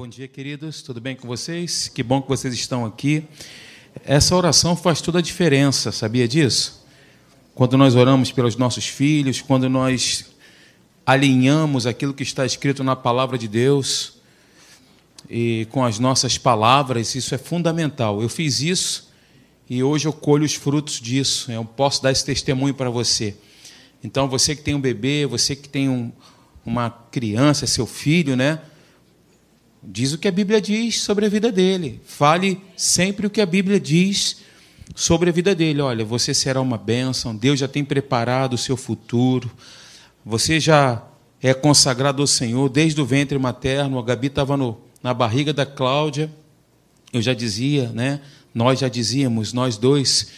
Bom dia, queridos. Tudo bem com vocês? Que bom que vocês estão aqui. Essa oração faz toda a diferença, sabia disso? Quando nós oramos pelos nossos filhos, quando nós alinhamos aquilo que está escrito na palavra de Deus e com as nossas palavras, isso é fundamental. Eu fiz isso e hoje eu colho os frutos disso. Eu posso dar esse testemunho para você. Então, você que tem um bebê, você que tem um, uma criança, seu filho, né? Diz o que a Bíblia diz sobre a vida dele. Fale sempre o que a Bíblia diz sobre a vida dele. Olha, você será uma bênção, Deus já tem preparado o seu futuro, você já é consagrado ao Senhor desde o ventre materno. A Gabi estava na barriga da Cláudia, eu já dizia, né? Nós já dizíamos, nós dois,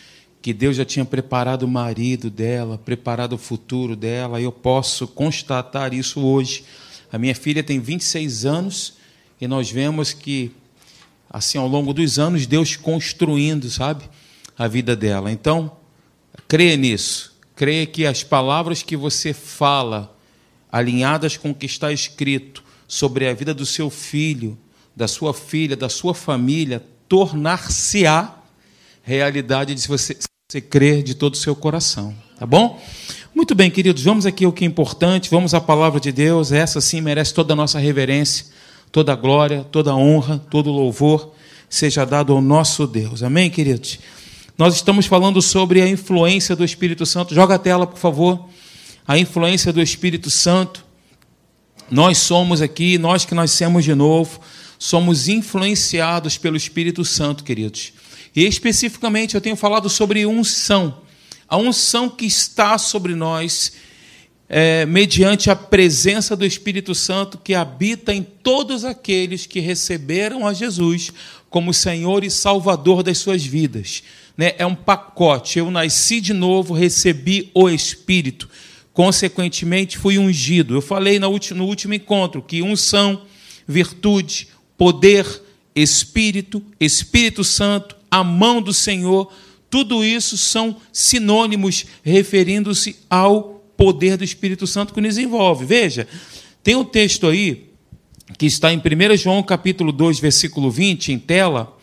que Deus já tinha preparado o marido dela, preparado o futuro dela, eu posso constatar isso hoje. A minha filha tem 26 anos e nós vemos que, assim, ao longo dos anos, Deus construindo, sabe, a vida dela. Então, creia nisso. Creia que as palavras que você fala, alinhadas com o que está escrito sobre a vida do seu filho, da sua filha, da sua família, tornar-se-á realidade se você, se você crer de todo o seu coração. Tá bom? Muito bem, queridos, vamos aqui ao que é importante, vamos à palavra de Deus, essa sim merece toda a nossa reverência toda glória, toda honra, todo louvor seja dado ao nosso Deus. Amém, queridos? Nós estamos falando sobre a influência do Espírito Santo. Joga a tela, por favor. A influência do Espírito Santo. Nós somos aqui, nós que nascemos de novo, somos influenciados pelo Espírito Santo, queridos. E especificamente eu tenho falado sobre unção. A unção que está sobre nós é, mediante a presença do Espírito Santo que habita em todos aqueles que receberam a Jesus como Senhor e Salvador das suas vidas. Né? É um pacote. Eu nasci de novo, recebi o Espírito, consequentemente fui ungido. Eu falei no último encontro que unção, virtude, poder, Espírito, Espírito Santo, a mão do Senhor, tudo isso são sinônimos referindo-se ao poder do Espírito Santo que nos envolve. Veja, tem um texto aí que está em 1 João capítulo 2, versículo 20, em tela,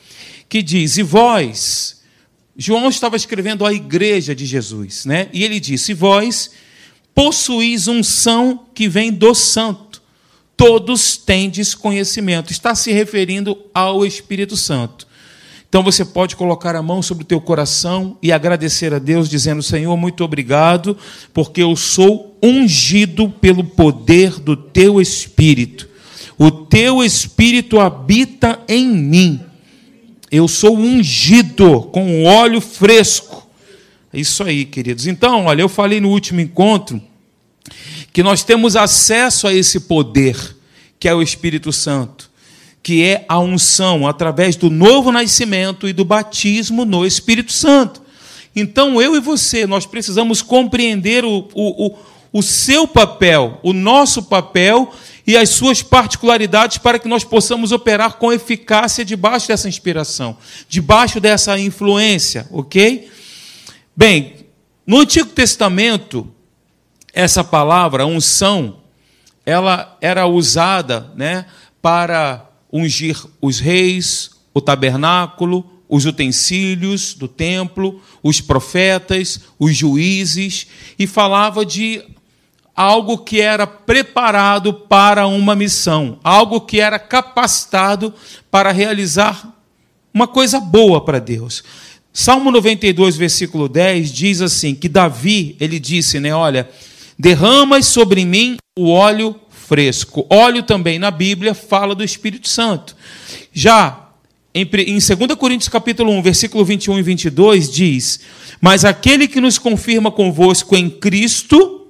que diz: "E vós, João estava escrevendo à igreja de Jesus, né? E ele disse: "Vós possuís unção que vem do santo. Todos tendes conhecimento." Está se referindo ao Espírito Santo. Então você pode colocar a mão sobre o teu coração e agradecer a Deus, dizendo: Senhor, muito obrigado, porque eu sou ungido pelo poder do teu Espírito. O teu Espírito habita em mim. Eu sou ungido com óleo fresco. É isso aí, queridos. Então, olha, eu falei no último encontro que nós temos acesso a esse poder, que é o Espírito Santo que é a unção através do novo nascimento e do batismo no Espírito Santo. Então, eu e você, nós precisamos compreender o, o, o, seu papel, o nosso papel e as suas particularidades para que nós possamos operar com eficácia debaixo dessa inspiração, debaixo dessa influência, ok? Bem, no Antigo Testamento, essa palavra, unção, ela era usada né, para ungir os reis, o tabernáculo, os utensílios do templo, os profetas, os juízes, e falava de algo que era preparado para uma missão, algo que era capacitado para realizar uma coisa boa para Deus. Salmo 92, versículo 10 diz assim: que Davi, ele disse, né, olha, derramas sobre mim o óleo fresco. Óleo também na Bíblia fala do Espírito Santo. Já em, em 2 Coríntios capítulo 1, versículo 21 e 22 diz: "Mas aquele que nos confirma convosco em Cristo,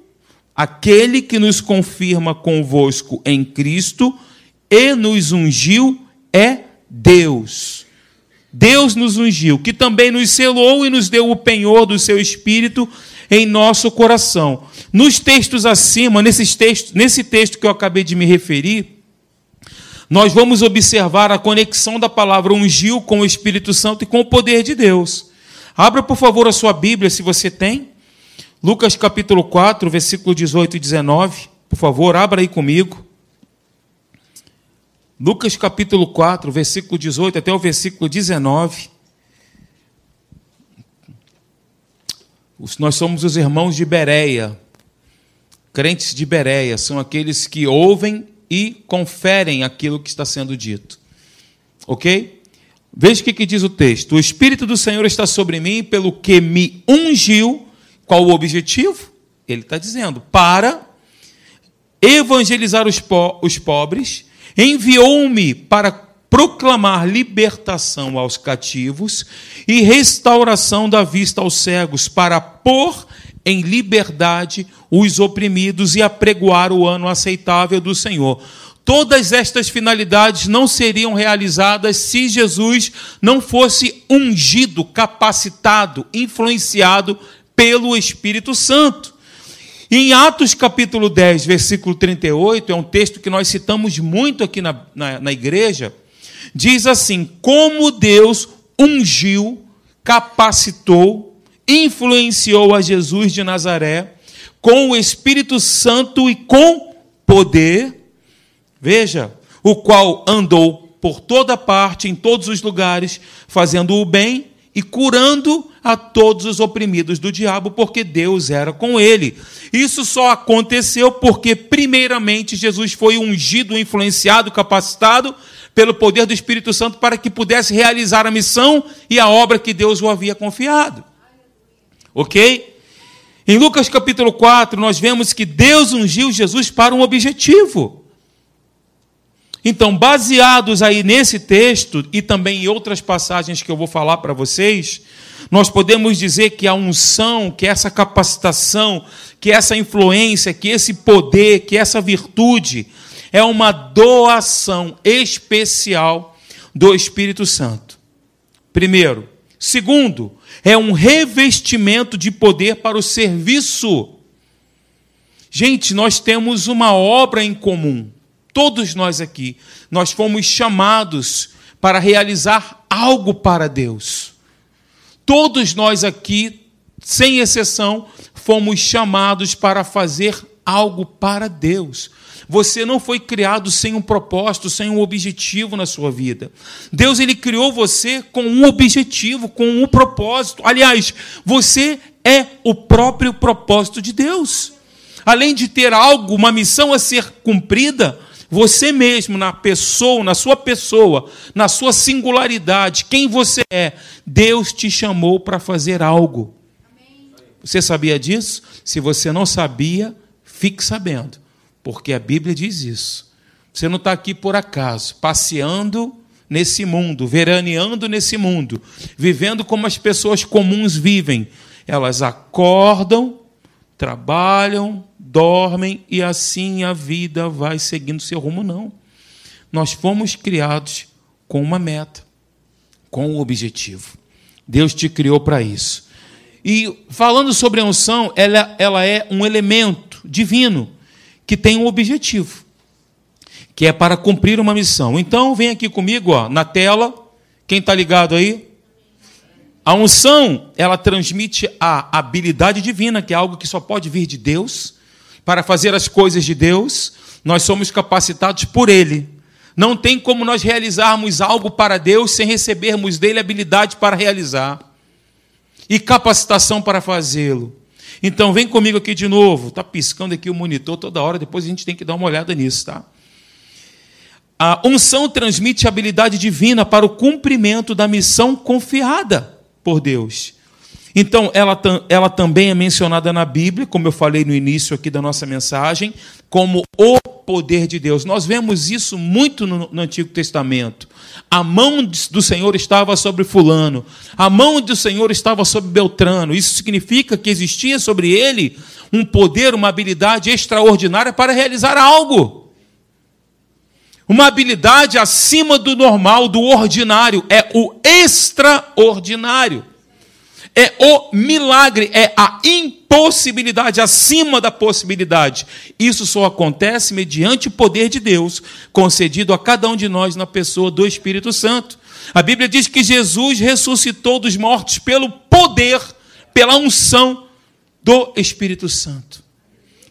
aquele que nos confirma convosco em Cristo e nos ungiu é Deus." Deus nos ungiu, que também nos selou e nos deu o penhor do seu espírito em nosso coração. Nos textos acima, nesses textos, nesse texto que eu acabei de me referir, nós vamos observar a conexão da palavra ungiu com o Espírito Santo e com o poder de Deus. Abra, por favor, a sua Bíblia, se você tem. Lucas capítulo 4, versículo 18 e 19. Por favor, abra aí comigo. Lucas capítulo 4, versículo 18 até o versículo 19. Nós somos os irmãos de Bereia. Crentes de Bereia são aqueles que ouvem e conferem aquilo que está sendo dito. Ok? Veja o que, que diz o texto. O Espírito do Senhor está sobre mim, pelo que me ungiu. Qual o objetivo? Ele está dizendo: para evangelizar os, po os pobres, enviou-me para proclamar libertação aos cativos e restauração da vista aos cegos, para pôr em liberdade os oprimidos e apregoar o ano aceitável do Senhor. Todas estas finalidades não seriam realizadas se Jesus não fosse ungido, capacitado, influenciado pelo Espírito Santo. Em Atos capítulo 10, versículo 38, é um texto que nós citamos muito aqui na, na, na igreja, diz assim: Como Deus ungiu, capacitou, influenciou a Jesus de Nazaré com o Espírito Santo e com poder, veja, o qual andou por toda parte, em todos os lugares, fazendo o bem e curando a todos os oprimidos do diabo, porque Deus era com ele. Isso só aconteceu porque, primeiramente, Jesus foi ungido, influenciado, capacitado pelo poder do Espírito Santo para que pudesse realizar a missão e a obra que Deus o havia confiado. Ok? Em Lucas capítulo 4, nós vemos que Deus ungiu Jesus para um objetivo. Então, baseados aí nesse texto e também em outras passagens que eu vou falar para vocês, nós podemos dizer que a unção, que essa capacitação, que essa influência, que esse poder, que essa virtude é uma doação especial do Espírito Santo. Primeiro, segundo, é um revestimento de poder para o serviço. Gente, nós temos uma obra em comum. Todos nós aqui, nós fomos chamados para realizar algo para Deus. Todos nós aqui, sem exceção, fomos chamados para fazer algo para Deus. Você não foi criado sem um propósito, sem um objetivo na sua vida. Deus ele criou você com um objetivo, com um propósito. Aliás, você é o próprio propósito de Deus. Além de ter algo, uma missão a ser cumprida, você mesmo, na pessoa, na sua pessoa, na sua singularidade, quem você é, Deus te chamou para fazer algo. Você sabia disso? Se você não sabia, fique sabendo porque a Bíblia diz isso. Você não está aqui por acaso, passeando nesse mundo, veraneando nesse mundo, vivendo como as pessoas comuns vivem. Elas acordam, trabalham, dormem e assim a vida vai seguindo seu rumo. Não. Nós fomos criados com uma meta, com um objetivo. Deus te criou para isso. E falando sobre a unção, ela, ela é um elemento divino que tem um objetivo, que é para cumprir uma missão. Então, vem aqui comigo, ó, na tela, quem está ligado aí? A unção, ela transmite a habilidade divina, que é algo que só pode vir de Deus, para fazer as coisas de Deus. Nós somos capacitados por Ele. Não tem como nós realizarmos algo para Deus sem recebermos dele habilidade para realizar e capacitação para fazê-lo. Então vem comigo aqui de novo. Está piscando aqui o monitor toda hora, depois a gente tem que dar uma olhada nisso, tá? A unção transmite habilidade divina para o cumprimento da missão confiada por Deus. Então, ela, ela também é mencionada na Bíblia, como eu falei no início aqui da nossa mensagem, como o poder de Deus. Nós vemos isso muito no, no Antigo Testamento. A mão do Senhor estava sobre Fulano, a mão do Senhor estava sobre Beltrano. Isso significa que existia sobre ele um poder, uma habilidade extraordinária para realizar algo. Uma habilidade acima do normal, do ordinário, é o extraordinário é o milagre, é a impossibilidade acima da possibilidade. Isso só acontece mediante o poder de Deus concedido a cada um de nós na pessoa do Espírito Santo. A Bíblia diz que Jesus ressuscitou dos mortos pelo poder, pela unção do Espírito Santo.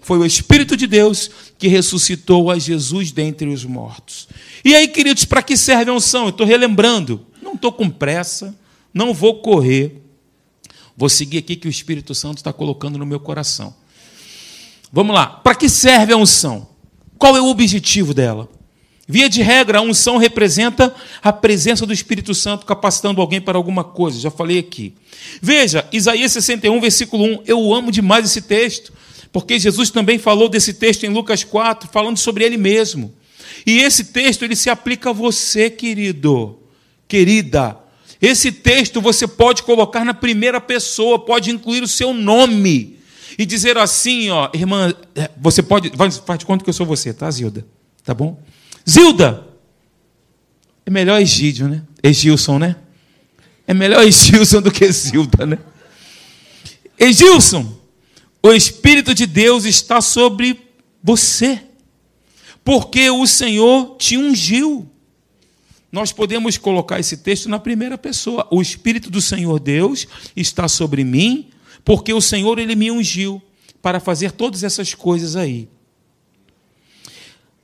Foi o Espírito de Deus que ressuscitou a Jesus dentre os mortos. E aí, queridos, para que serve a unção? Eu estou relembrando. Não estou com pressa, não vou correr. Vou seguir aqui que o Espírito Santo está colocando no meu coração. Vamos lá. Para que serve a unção? Qual é o objetivo dela? Via de regra, a unção representa a presença do Espírito Santo capacitando alguém para alguma coisa. Já falei aqui. Veja, Isaías 61, versículo 1. Eu amo demais esse texto, porque Jesus também falou desse texto em Lucas 4, falando sobre ele mesmo. E esse texto ele se aplica a você, querido, querida. Esse texto você pode colocar na primeira pessoa, pode incluir o seu nome e dizer assim, ó, irmã, é, você pode, faz de conta que eu sou você, tá, Zilda? Tá bom? Zilda! É melhor Egídio, né? Egilson, né? É melhor Egilson do que Zilda, né? Egilson, o Espírito de Deus está sobre você, porque o Senhor te ungiu. Nós podemos colocar esse texto na primeira pessoa. O Espírito do Senhor Deus está sobre mim, porque o Senhor ele me ungiu para fazer todas essas coisas aí.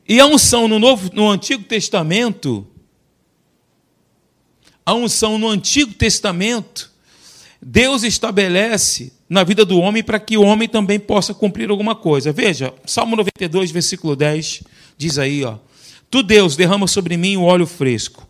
E a unção no, Novo, no Antigo Testamento, a unção no Antigo Testamento, Deus estabelece na vida do homem para que o homem também possa cumprir alguma coisa. Veja, Salmo 92, versículo 10, diz aí, ó: Tu Deus derrama sobre mim o óleo fresco.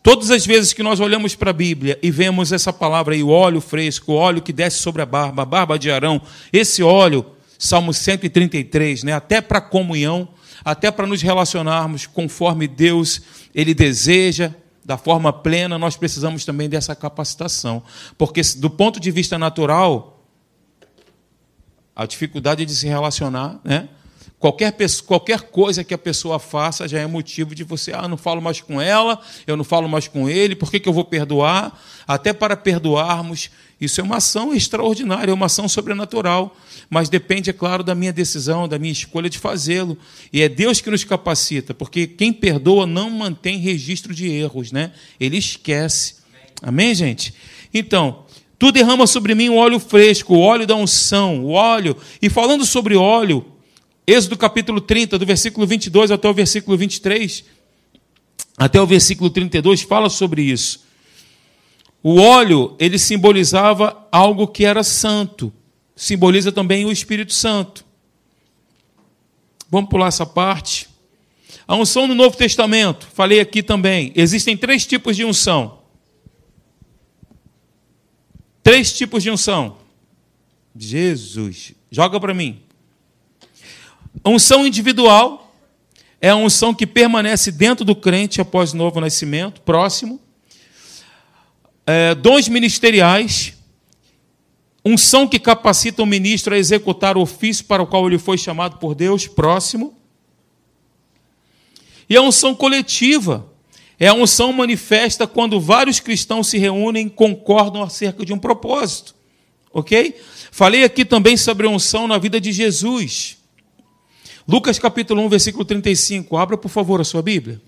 Todas as vezes que nós olhamos para a Bíblia e vemos essa palavra aí, o óleo fresco, o óleo que desce sobre a barba, a barba de Arão, esse óleo, Salmo 133, né, até para comunhão, até para nos relacionarmos conforme Deus ele deseja, da forma plena, nós precisamos também dessa capacitação. Porque, do ponto de vista natural, a dificuldade de se relacionar, né? Qualquer, qualquer coisa que a pessoa faça já é motivo de você, ah, não falo mais com ela, eu não falo mais com ele, por que, que eu vou perdoar? Até para perdoarmos, isso é uma ação extraordinária, é uma ação sobrenatural, mas depende, é claro, da minha decisão, da minha escolha de fazê-lo. E é Deus que nos capacita, porque quem perdoa não mantém registro de erros, né? Ele esquece. Amém, gente? Então, tu derrama sobre mim o óleo fresco, o óleo da unção, o óleo. E falando sobre óleo, Êxodo capítulo 30, do versículo 22 até o versículo 23, até o versículo 32, fala sobre isso. O óleo, ele simbolizava algo que era santo, simboliza também o Espírito Santo. Vamos pular essa parte. A unção no Novo Testamento, falei aqui também, existem três tipos de unção. Três tipos de unção. Jesus, joga para mim. A unção individual é a unção que permanece dentro do crente após o novo nascimento, próximo. É, dons ministeriais, unção que capacita o ministro a executar o ofício para o qual ele foi chamado por Deus, próximo. E a unção coletiva é a unção manifesta quando vários cristãos se reúnem e concordam acerca de um propósito. Ok? Falei aqui também sobre a unção na vida de Jesus. Lucas capítulo 1, versículo 35. Abra, por favor, a sua Bíblia.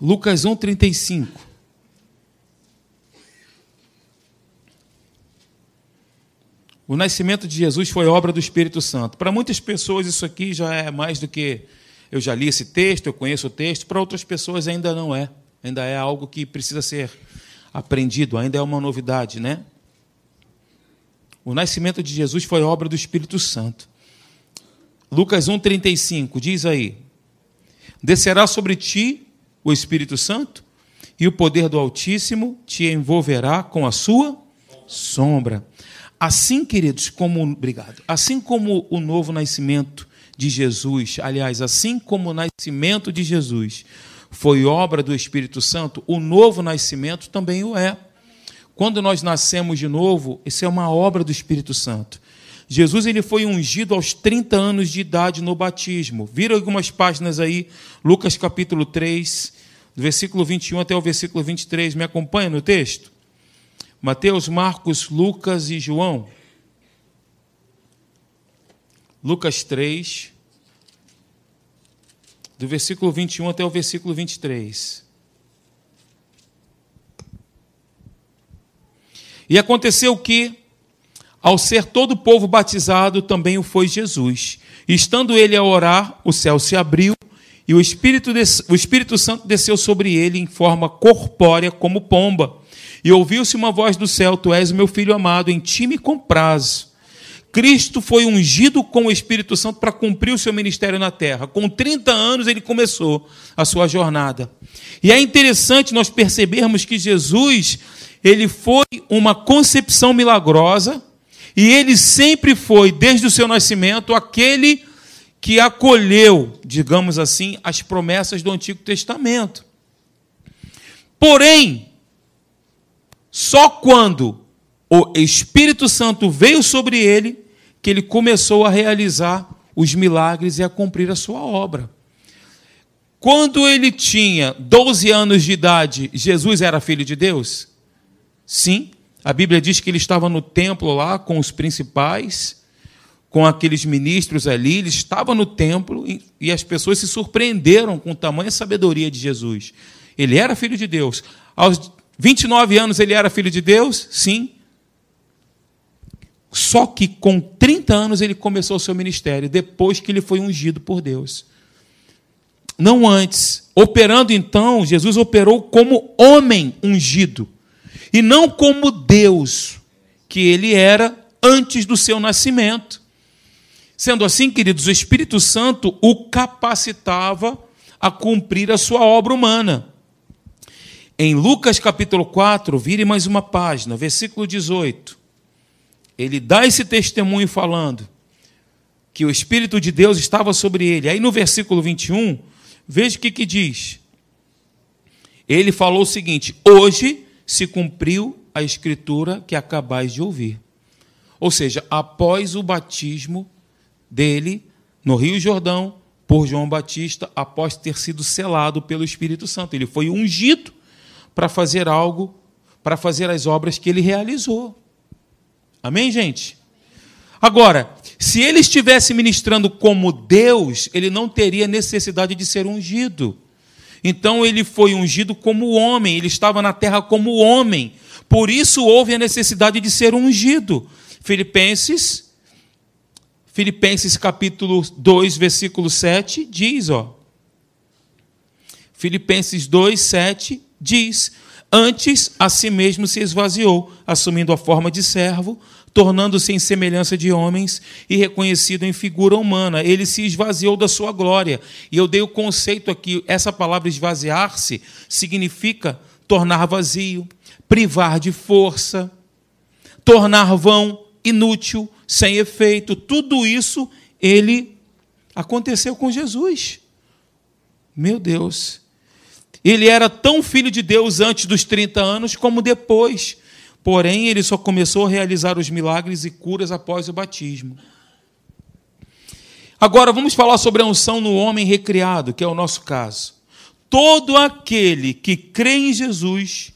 Lucas 1, 35. O nascimento de Jesus foi obra do Espírito Santo. Para muitas pessoas, isso aqui já é mais do que eu já li esse texto, eu conheço o texto, para outras pessoas ainda não é. Ainda é algo que precisa ser aprendido, ainda é uma novidade, né? O nascimento de Jesus foi obra do Espírito Santo. Lucas 1,35 diz aí: Descerá sobre ti o Espírito Santo, e o poder do Altíssimo te envolverá com a sua sombra. Assim, queridos, como obrigado, assim como o novo nascimento de Jesus, aliás, assim como o nascimento de Jesus foi obra do Espírito Santo, o novo nascimento também o é. Quando nós nascemos de novo, isso é uma obra do Espírito Santo. Jesus ele foi ungido aos 30 anos de idade no batismo. Viram algumas páginas aí, Lucas capítulo 3, do versículo 21 até o versículo 23. Me acompanha no texto? Mateus, Marcos, Lucas e João. Lucas 3, do versículo 21 até o versículo 23. E aconteceu que, ao ser todo o povo batizado, também o foi Jesus. E estando ele a orar, o céu se abriu e o Espírito, o Espírito Santo desceu sobre ele em forma corpórea, como pomba. E ouviu-se uma voz do céu: Tu és o meu filho amado, em ti me comprazo. Cristo foi ungido com o Espírito Santo para cumprir o seu ministério na terra. Com 30 anos ele começou a sua jornada. E é interessante nós percebermos que Jesus, ele foi uma concepção milagrosa, e ele sempre foi, desde o seu nascimento, aquele que acolheu, digamos assim, as promessas do Antigo Testamento. Porém, só quando o Espírito Santo veio sobre ele, que ele começou a realizar os milagres e a cumprir a sua obra. Quando ele tinha 12 anos de idade, Jesus era filho de Deus? Sim. A Bíblia diz que ele estava no templo lá com os principais, com aqueles ministros ali, ele estava no templo e as pessoas se surpreenderam com e sabedoria de Jesus. Ele era filho de Deus. Aos 29 anos ele era filho de Deus? Sim. Só que com 30 anos ele começou o seu ministério, depois que ele foi ungido por Deus. Não antes. Operando então, Jesus operou como homem ungido, e não como Deus, que ele era antes do seu nascimento. Sendo assim, queridos, o Espírito Santo o capacitava a cumprir a sua obra humana. Em Lucas capítulo 4, vire mais uma página, versículo 18. Ele dá esse testemunho falando que o Espírito de Deus estava sobre ele. Aí no versículo 21, veja o que, que diz. Ele falou o seguinte: Hoje se cumpriu a escritura que acabais de ouvir. Ou seja, após o batismo dele no Rio Jordão por João Batista, após ter sido selado pelo Espírito Santo. Ele foi ungido para fazer algo, para fazer as obras que ele realizou. Amém, gente? Agora, se ele estivesse ministrando como Deus, ele não teria necessidade de ser ungido. Então ele foi ungido como homem, ele estava na terra como homem. Por isso houve a necessidade de ser ungido. Filipenses Filipenses capítulo 2, versículo 7 diz, ó. Filipenses 2, 7 diz: Antes a si mesmo se esvaziou, assumindo a forma de servo, tornando-se em semelhança de homens e reconhecido em figura humana. Ele se esvaziou da sua glória. E eu dei o conceito aqui, essa palavra esvaziar-se significa tornar vazio, privar de força, tornar vão, inútil, sem efeito. Tudo isso ele aconteceu com Jesus. Meu Deus. Ele era tão filho de Deus antes dos 30 anos como depois. Porém, ele só começou a realizar os milagres e curas após o batismo. Agora vamos falar sobre a unção no homem recriado, que é o nosso caso. Todo aquele que crê em Jesus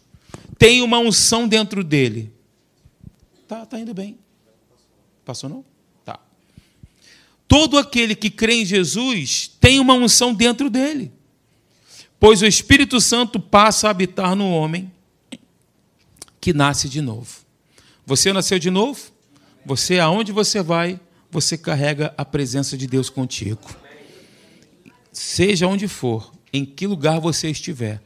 tem uma unção dentro dele. Tá, tá indo bem. Passou não? Tá. Todo aquele que crê em Jesus tem uma unção dentro dele. Pois o Espírito Santo passa a habitar no homem que nasce de novo. Você nasceu de novo? Você, aonde você vai, você carrega a presença de Deus contigo. Seja onde for, em que lugar você estiver.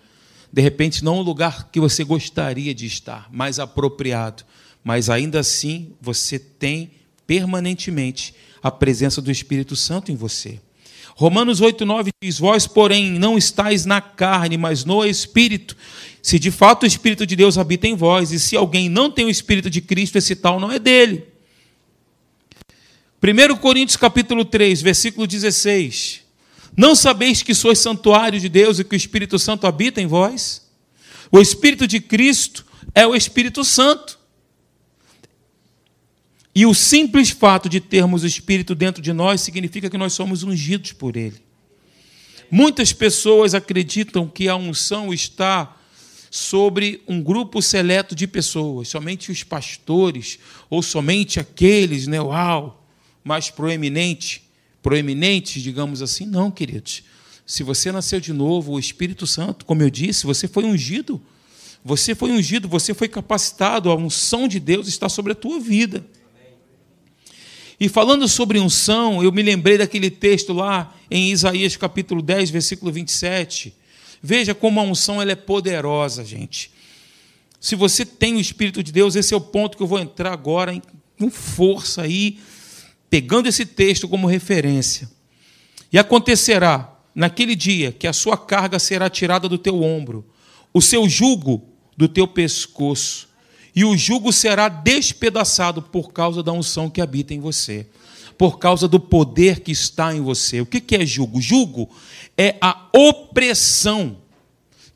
De repente, não o lugar que você gostaria de estar, mais apropriado, mas ainda assim você tem permanentemente a presença do Espírito Santo em você. Romanos 8, 9 diz: Vós, porém, não estáis na carne, mas no Espírito. Se de fato o Espírito de Deus habita em vós, e se alguém não tem o Espírito de Cristo, esse tal não é dele. 1 Coríntios capítulo 3, versículo 16. Não sabeis que sois santuário de Deus e que o Espírito Santo habita em vós? O Espírito de Cristo é o Espírito Santo. E o simples fato de termos o Espírito dentro de nós significa que nós somos ungidos por Ele. Muitas pessoas acreditam que a unção está sobre um grupo seleto de pessoas, somente os pastores, ou somente aqueles, né, uau, mais proeminente, proeminentes, digamos assim. Não, queridos. Se você nasceu de novo, o Espírito Santo, como eu disse, você foi ungido Você foi ungido, você foi capacitado, a unção de Deus está sobre a tua vida. E falando sobre unção, eu me lembrei daquele texto lá em Isaías capítulo 10, versículo 27. Veja como a unção ela é poderosa, gente. Se você tem o Espírito de Deus, esse é o ponto que eu vou entrar agora com força aí, pegando esse texto como referência. E acontecerá naquele dia que a sua carga será tirada do teu ombro, o seu jugo do teu pescoço, e o jugo será despedaçado por causa da unção que habita em você, por causa do poder que está em você. O que é jugo? Jugo é a opressão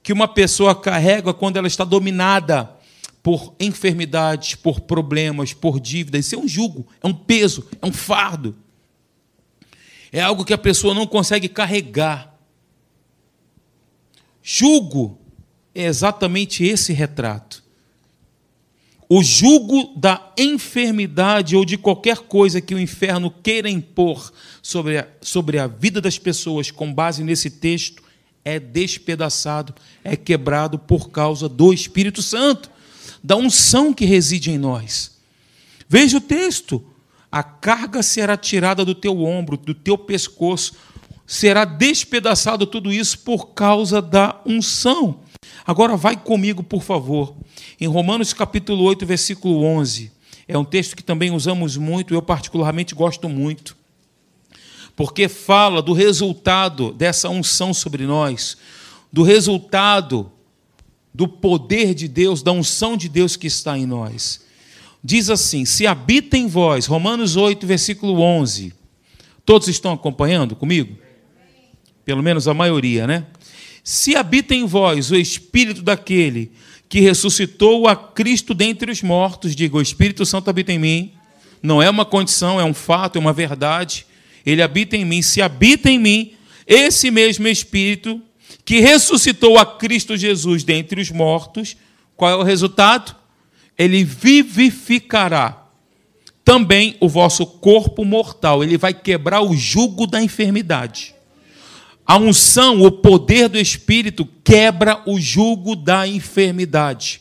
que uma pessoa carrega quando ela está dominada por enfermidades, por problemas, por dívidas. Isso é um jugo, é um peso, é um fardo. É algo que a pessoa não consegue carregar. Jugo é exatamente esse retrato. O jugo da enfermidade ou de qualquer coisa que o inferno queira impor sobre a, sobre a vida das pessoas, com base nesse texto, é despedaçado, é quebrado por causa do Espírito Santo, da unção que reside em nós. Veja o texto: a carga será tirada do teu ombro, do teu pescoço, será despedaçado tudo isso por causa da unção. Agora vai comigo, por favor, em Romanos capítulo 8, versículo 11. É um texto que também usamos muito, eu particularmente gosto muito. Porque fala do resultado dessa unção sobre nós, do resultado do poder de Deus, da unção de Deus que está em nós. Diz assim: Se habita em vós, Romanos 8, versículo 11. Todos estão acompanhando comigo? Pelo menos a maioria, né? Se habita em vós o espírito daquele que ressuscitou a Cristo dentre os mortos, diga: o Espírito Santo habita em mim. Não é uma condição, é um fato, é uma verdade. Ele habita em mim. Se habita em mim, esse mesmo Espírito que ressuscitou a Cristo Jesus dentre os mortos, qual é o resultado? Ele vivificará também o vosso corpo mortal. Ele vai quebrar o jugo da enfermidade. A unção, o poder do Espírito, quebra o jugo da enfermidade.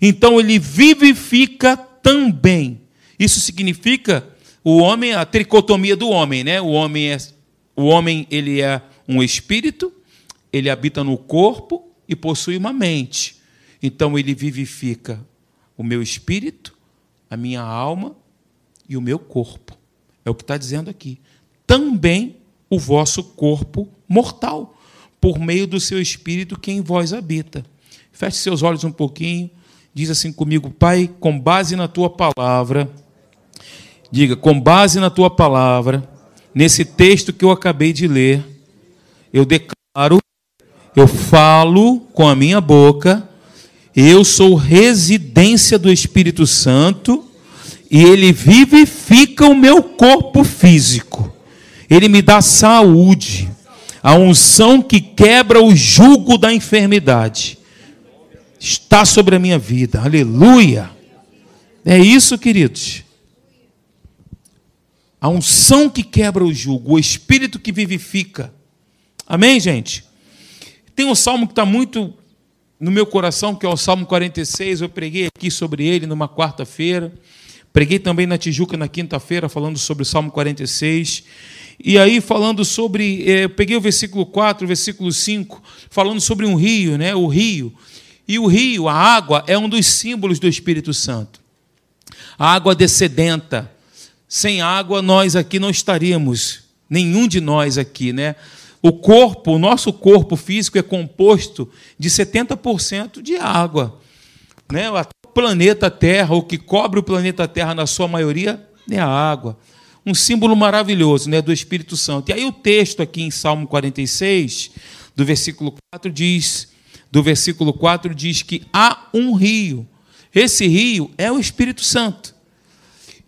Então ele vivifica também. Isso significa o homem, a tricotomia do homem, né? O homem é o homem, ele é um espírito, ele habita no corpo e possui uma mente. Então ele vivifica o meu espírito, a minha alma e o meu corpo. É o que está dizendo aqui. Também o vosso corpo mortal, por meio do seu espírito que em vós habita. Feche seus olhos um pouquinho, diz assim comigo, Pai, com base na tua palavra, diga, com base na tua palavra, nesse texto que eu acabei de ler, eu declaro, eu falo com a minha boca, eu sou residência do Espírito Santo e ele vivifica o meu corpo físico. Ele me dá saúde, a unção que quebra o jugo da enfermidade. Está sobre a minha vida, aleluia. É isso, queridos. A unção que quebra o jugo, o espírito que vivifica. Amém, gente? Tem um salmo que está muito no meu coração, que é o Salmo 46. Eu preguei aqui sobre ele numa quarta-feira. Preguei também na Tijuca na quinta-feira, falando sobre o Salmo 46. E aí, falando sobre. Eh, peguei o versículo 4, o versículo 5, falando sobre um rio, né? O rio. E o rio, a água, é um dos símbolos do Espírito Santo. A água descedenta. Sem água, nós aqui não estaríamos, nenhum de nós aqui, né? O corpo, o nosso corpo físico é composto de 70% de água. Né? Planeta Terra, o que cobre o planeta Terra na sua maioria, é a água um símbolo maravilhoso né, do Espírito Santo. E aí o texto aqui em Salmo 46, do versículo 4 diz, do versículo 4 diz que há um rio. Esse rio é o Espírito Santo.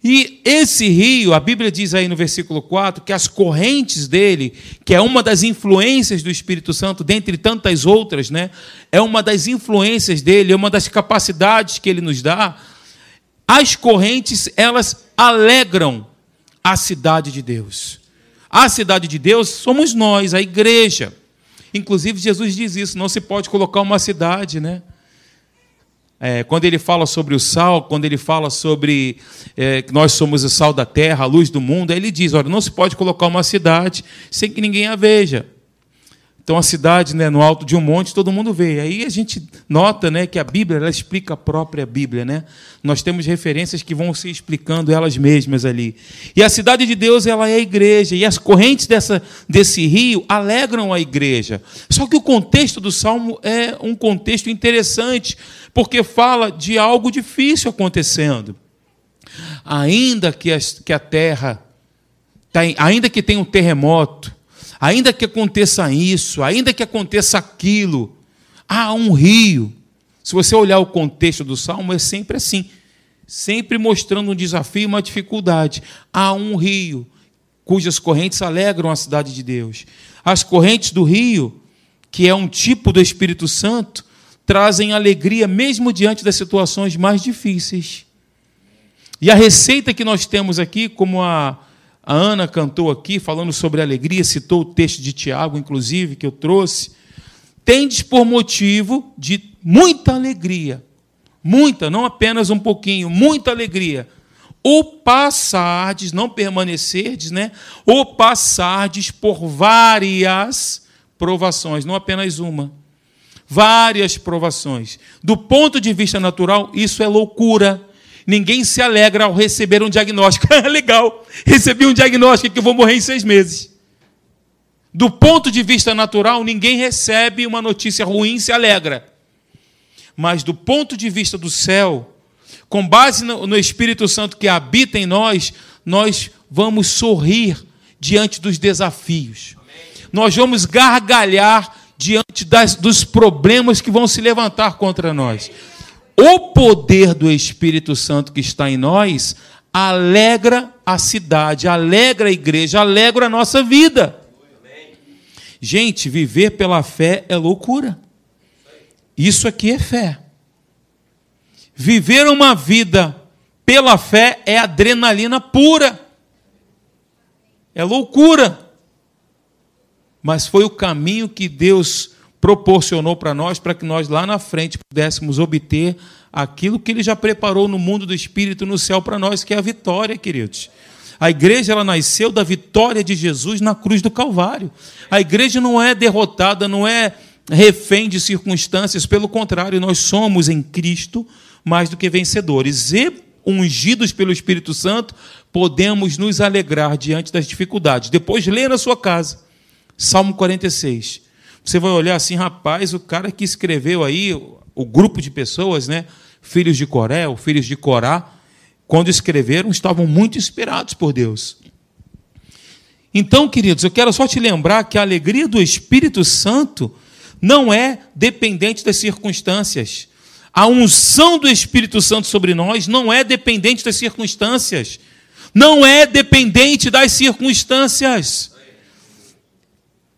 E esse rio, a Bíblia diz aí no versículo 4 que as correntes dele, que é uma das influências do Espírito Santo, dentre tantas outras, né? É uma das influências dele, é uma das capacidades que ele nos dá. As correntes, elas alegram a cidade de Deus. A cidade de Deus somos nós, a igreja. Inclusive, Jesus diz isso: não se pode colocar uma cidade, né? É, quando ele fala sobre o sal, quando ele fala sobre é, que nós somos o sal da terra, a luz do mundo, aí ele diz: olha, não se pode colocar uma cidade sem que ninguém a veja. Então a cidade, né, no alto de um monte, todo mundo vê. Aí a gente nota, né, que a Bíblia ela explica a própria Bíblia, né? Nós temos referências que vão se explicando elas mesmas ali. E a cidade de Deus ela é a igreja e as correntes dessa, desse rio alegram a igreja. Só que o contexto do salmo é um contexto interessante, porque fala de algo difícil acontecendo. Ainda que, as, que a terra, tá ainda que tenha um terremoto, ainda que aconteça isso, ainda que aconteça aquilo, há um rio. Se você olhar o contexto do salmo, é sempre assim, sempre mostrando um desafio, uma dificuldade. Há um rio cujas correntes alegram a cidade de Deus. As correntes do rio, que é um tipo do Espírito Santo, trazem alegria mesmo diante das situações mais difíceis. E a receita que nós temos aqui, como a a Ana cantou aqui, falando sobre alegria, citou o texto de Tiago, inclusive, que eu trouxe. Tendes por motivo de muita alegria, muita, não apenas um pouquinho, muita alegria. Ou passardes, não permanecerdes, né? Ou passardes por várias provações, não apenas uma. Várias provações. Do ponto de vista natural, isso é loucura Ninguém se alegra ao receber um diagnóstico. Legal, recebi um diagnóstico que vou morrer em seis meses. Do ponto de vista natural, ninguém recebe uma notícia ruim e se alegra. Mas do ponto de vista do céu, com base no Espírito Santo que habita em nós, nós vamos sorrir diante dos desafios. Nós vamos gargalhar diante das, dos problemas que vão se levantar contra nós o poder do Espírito Santo que está em nós alegra a cidade, alegra a igreja, alegra a nossa vida. Gente, viver pela fé é loucura. Isso aqui é fé. Viver uma vida pela fé é adrenalina pura. É loucura. Mas foi o caminho que Deus proporcionou para nós, para que nós lá na frente pudéssemos obter aquilo que ele já preparou no mundo do espírito no céu para nós, que é a vitória, queridos. A igreja ela nasceu da vitória de Jesus na cruz do Calvário. A igreja não é derrotada, não é refém de circunstâncias, pelo contrário, nós somos em Cristo mais do que vencedores. E ungidos pelo Espírito Santo, podemos nos alegrar diante das dificuldades. Depois lê na sua casa. Salmo 46. Você vai olhar assim, rapaz, o cara que escreveu aí, o grupo de pessoas, né? Filhos de Coré, ou filhos de Corá, quando escreveram, estavam muito inspirados por Deus. Então, queridos, eu quero só te lembrar que a alegria do Espírito Santo não é dependente das circunstâncias. A unção do Espírito Santo sobre nós não é dependente das circunstâncias. Não é dependente das circunstâncias.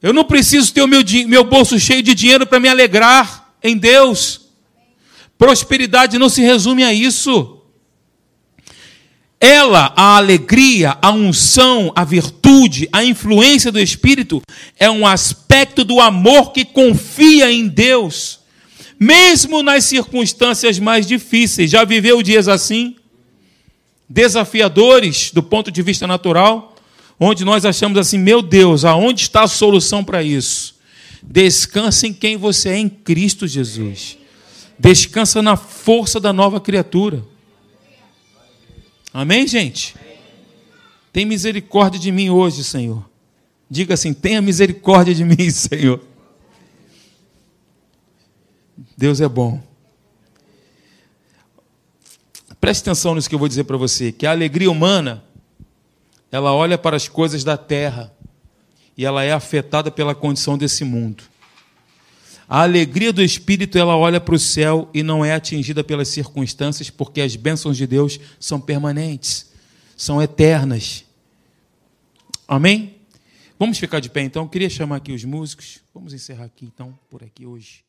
Eu não preciso ter o meu, meu bolso cheio de dinheiro para me alegrar em Deus. Prosperidade não se resume a isso. Ela, a alegria, a unção, a virtude, a influência do Espírito é um aspecto do amor que confia em Deus, mesmo nas circunstâncias mais difíceis. Já viveu dias assim? Desafiadores do ponto de vista natural? Onde nós achamos assim, meu Deus, aonde está a solução para isso? Descansa em quem você é em Cristo Jesus. Descansa na força da nova criatura. Amém, gente? Tem misericórdia de mim hoje, Senhor. Diga assim: tenha misericórdia de mim, Senhor. Deus é bom. Preste atenção nisso que eu vou dizer para você: que a alegria humana ela olha para as coisas da terra e ela é afetada pela condição desse mundo. A alegria do espírito, ela olha para o céu e não é atingida pelas circunstâncias, porque as bênçãos de Deus são permanentes, são eternas. Amém? Vamos ficar de pé então. Eu queria chamar aqui os músicos. Vamos encerrar aqui então por aqui hoje.